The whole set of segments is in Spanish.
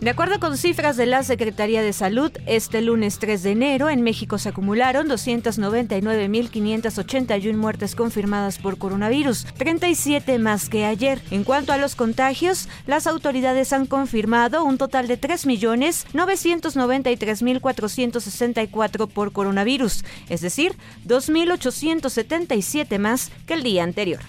De acuerdo con cifras de la Secretaría de Salud, este lunes 3 de enero en México se acumularon 299.581 muertes confirmadas por coronavirus, 37 más que ayer. En cuanto a los contagios, las autoridades han confirmado un total de 3.993.464 por coronavirus, es decir, 2.877 más que el día anterior.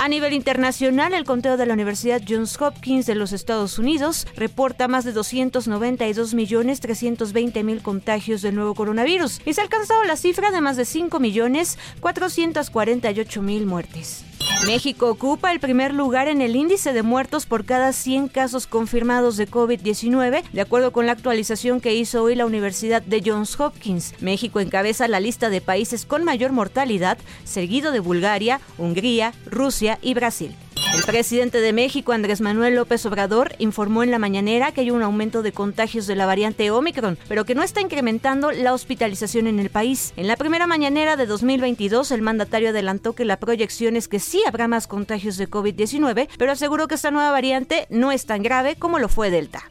A nivel internacional, el conteo de la Universidad Johns Hopkins de los Estados Unidos reporta más de 292.320.000 contagios del nuevo coronavirus y se ha alcanzado la cifra de más de 5.448.000 muertes. México ocupa el primer lugar en el índice de muertos por cada 100 casos confirmados de COVID-19, de acuerdo con la actualización que hizo hoy la Universidad de Johns Hopkins. México encabeza la lista de países con mayor mortalidad, seguido de Bulgaria, Hungría, Rusia y Brasil. El presidente de México, Andrés Manuel López Obrador, informó en la mañanera que hay un aumento de contagios de la variante Omicron, pero que no está incrementando la hospitalización en el país. En la primera mañanera de 2022, el mandatario adelantó que la proyección es que sí habrá más contagios de COVID-19, pero aseguró que esta nueva variante no es tan grave como lo fue Delta.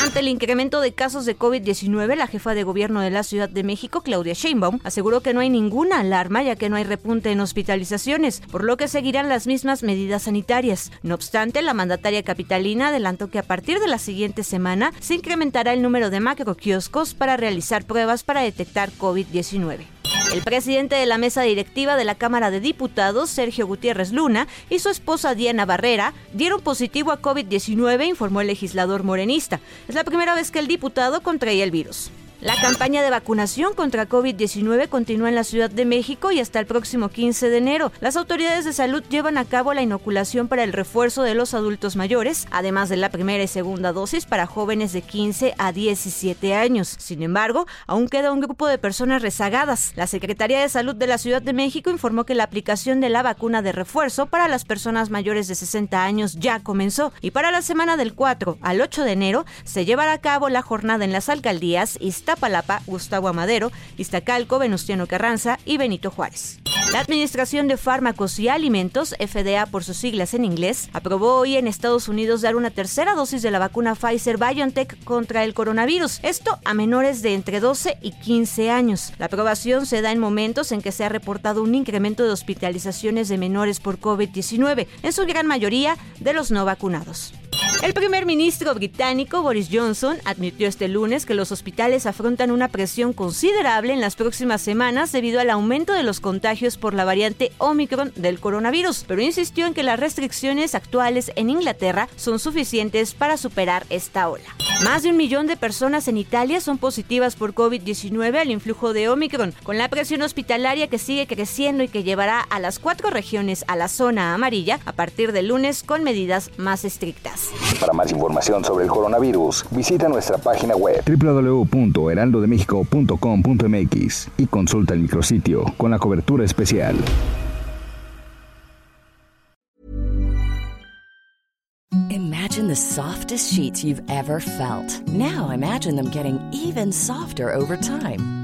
Ante el incremento de casos de COVID-19, la jefa de gobierno de la Ciudad de México, Claudia Sheinbaum, aseguró que no hay ninguna alarma ya que no hay repunte en hospitalizaciones, por lo que seguirán las mismas medidas sanitarias. No obstante, la mandataria capitalina adelantó que a partir de la siguiente semana se incrementará el número de macroquioscos para realizar pruebas para detectar COVID-19. El presidente de la mesa directiva de la Cámara de Diputados, Sergio Gutiérrez Luna, y su esposa Diana Barrera dieron positivo a COVID-19, informó el legislador morenista. Es la primera vez que el diputado contraía el virus. La campaña de vacunación contra COVID-19 continúa en la Ciudad de México y hasta el próximo 15 de enero. Las autoridades de salud llevan a cabo la inoculación para el refuerzo de los adultos mayores, además de la primera y segunda dosis para jóvenes de 15 a 17 años. Sin embargo, aún queda un grupo de personas rezagadas. La Secretaría de Salud de la Ciudad de México informó que la aplicación de la vacuna de refuerzo para las personas mayores de 60 años ya comenzó y para la semana del 4 al 8 de enero se llevará a cabo la jornada en las alcaldías Iztapalapa, Gustavo Amadero, Iztacalco, Venustiano Carranza y Benito Juárez. La Administración de Fármacos y Alimentos, FDA por sus siglas en inglés, aprobó hoy en Estados Unidos dar una tercera dosis de la vacuna Pfizer BioNTech contra el coronavirus, esto a menores de entre 12 y 15 años. La aprobación se da en momentos en que se ha reportado un incremento de hospitalizaciones de menores por COVID-19, en su gran mayoría de los no vacunados. El primer ministro británico Boris Johnson admitió este lunes que los hospitales afrontan una presión considerable en las próximas semanas debido al aumento de los contagios por la variante Omicron del coronavirus, pero insistió en que las restricciones actuales en Inglaterra son suficientes para superar esta ola. Más de un millón de personas en Italia son positivas por COVID-19 al influjo de Omicron, con la presión hospitalaria que sigue creciendo y que llevará a las cuatro regiones a la zona amarilla a partir del lunes con medidas más estrictas. Para más información sobre el coronavirus, visita nuestra página web www.heraldodemexico.com.mx y consulta el micrositio con la cobertura especial. Imagine the softest sheets you've ever felt. Now imagine them getting even softer over time.